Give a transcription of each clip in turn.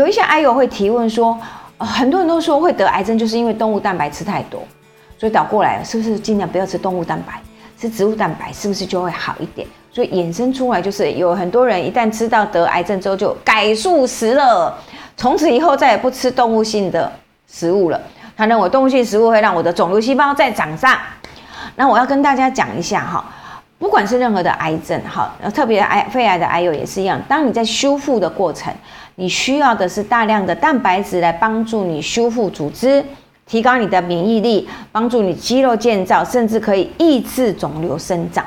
有一些癌友会提问说，很多人都说会得癌症，就是因为动物蛋白吃太多，所以倒过来了，是不是尽量不要吃动物蛋白，吃植物蛋白，是不是就会好一点？所以衍生出来就是有很多人一旦知道得癌症之后，就改素食了，从此以后再也不吃动物性的食物了。他认为动物性食物会让我的肿瘤细胞再长上。那我要跟大家讲一下哈，不管是任何的癌症哈，特别癌肺癌的癌友也是一样，当你在修复的过程，你需要的是大量的蛋白质来帮助你修复组织，提高你的免疫力，帮助你肌肉建造，甚至可以抑制肿瘤生长。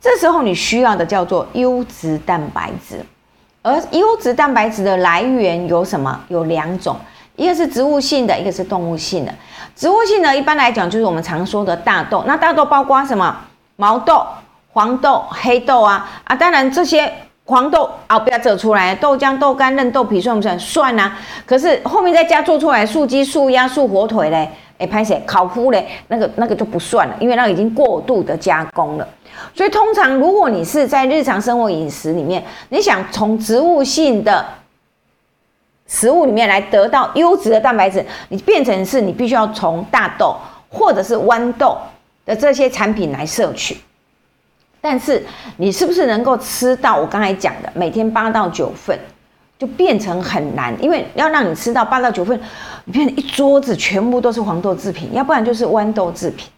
这时候你需要的叫做优质蛋白质，而优质蛋白质的来源有什么？有两种。一个是植物性的，一个是动物性的。植物性的，一般来讲就是我们常说的大豆。那大豆包括什么？毛豆、黄豆、黑豆啊啊！当然这些黄豆啊不要走出来，豆浆、豆干、嫩豆皮算不算？算啊。可是后面在家做出来素鸡、素鸭、素火腿嘞，哎，拍谁烤麸嘞？那个那个就不算了，因为那个已经过度的加工了。所以通常如果你是在日常生活饮食里面，你想从植物性的。食物里面来得到优质的蛋白质，你变成是你必须要从大豆或者是豌豆的这些产品来摄取。但是你是不是能够吃到我刚才讲的每天八到九份，就变成很难，因为要让你吃到八到九份，你变成一桌子全部都是黄豆制品，要不然就是豌豆制品。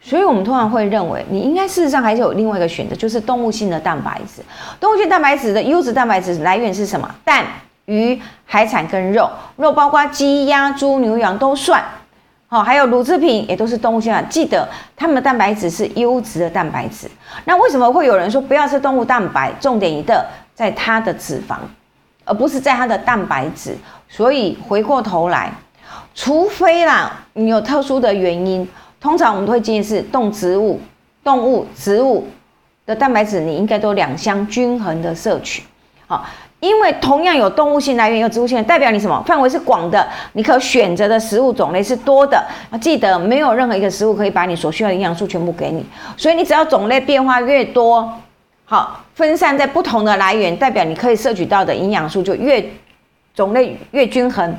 所以我们通常会认为，你应该事实上还是有另外一个选择，就是动物性的蛋白质。动物性蛋白质的优质蛋白质来源是什么？蛋。鱼、海产跟肉，肉包括鸡、鸭、猪、牛、羊都算，好，还有乳制品也都是动物性的。记得它们的蛋白质是优质的蛋白质。那为什么会有人说不要吃动物蛋白？重点一个在它的脂肪，而不是在它的蛋白质。所以回过头来，除非啦你有特殊的原因，通常我们都会建议是动植物、动物、植物的蛋白质，你应该都两相均衡的摄取，好。因为同样有动物性来源，有植物性，代表你什么范围是广的，你可选择的食物种类是多的。记得没有任何一个食物可以把你所需要的营养素全部给你，所以你只要种类变化越多，好分散在不同的来源，代表你可以摄取到的营养素就越种类越均衡，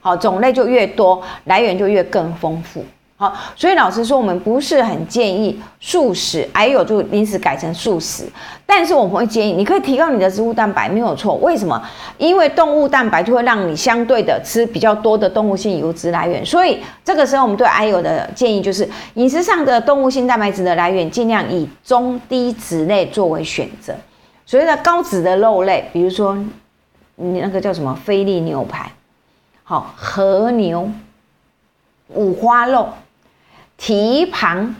好种类就越多，来源就越更丰富。好，所以老实说，我们不是很建议素食，还有就临时改成素食。但是我们会建议，你可以提高你的植物蛋白，没有错。为什么？因为动物蛋白就会让你相对的吃比较多的动物性油脂来源。所以这个时候，我们对癌友的建议就是，饮食上的动物性蛋白质的来源，尽量以中低脂类作为选择。所谓的高脂的肉类，比如说你那个叫什么菲力牛排，好和牛、五花肉。蹄膀、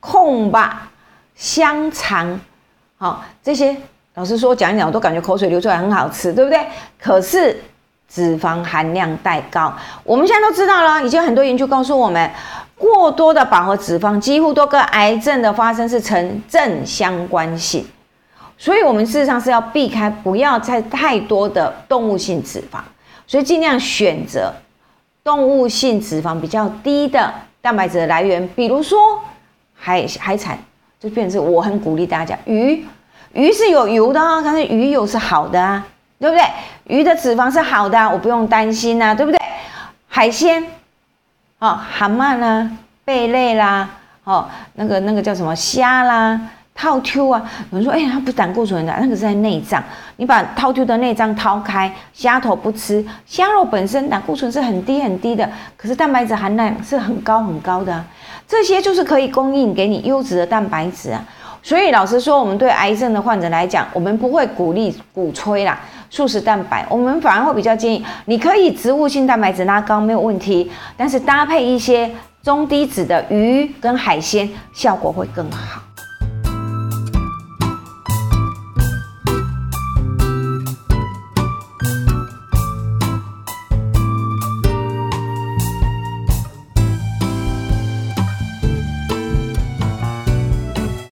控吧、香肠，好，这些老师说讲一讲，我都感觉口水流出来，很好吃，对不对？可是脂肪含量太高。我们现在都知道了，已经很多研究告诉我们，过多的饱和脂肪几乎都跟癌症的发生是成正相关性。所以，我们事实上是要避开，不要再太多的动物性脂肪，所以尽量选择动物性脂肪比较低的。蛋白质的来源，比如说海海产，就变成我很鼓励大家，鱼鱼是有油的啊，但是鱼油是好的啊，对不对？鱼的脂肪是好的，啊我不用担心呐，对不对？海鲜，哦，蛤蟆啦，贝类啦，哦，那个那个叫什么虾啦。套 Q 啊，有人说，哎，它不胆固醇的，那个是在内脏。你把套 Q 的内脏掏开，虾头不吃，虾肉本身胆固醇是很低很低的，可是蛋白质含量是很高很高的。这些就是可以供应给你优质的蛋白质啊。所以老实说，我们对癌症的患者来讲，我们不会鼓励鼓吹啦，素食蛋白，我们反而会比较建议，你可以植物性蛋白质拉高没有问题，但是搭配一些中低脂的鱼跟海鲜，效果会更好。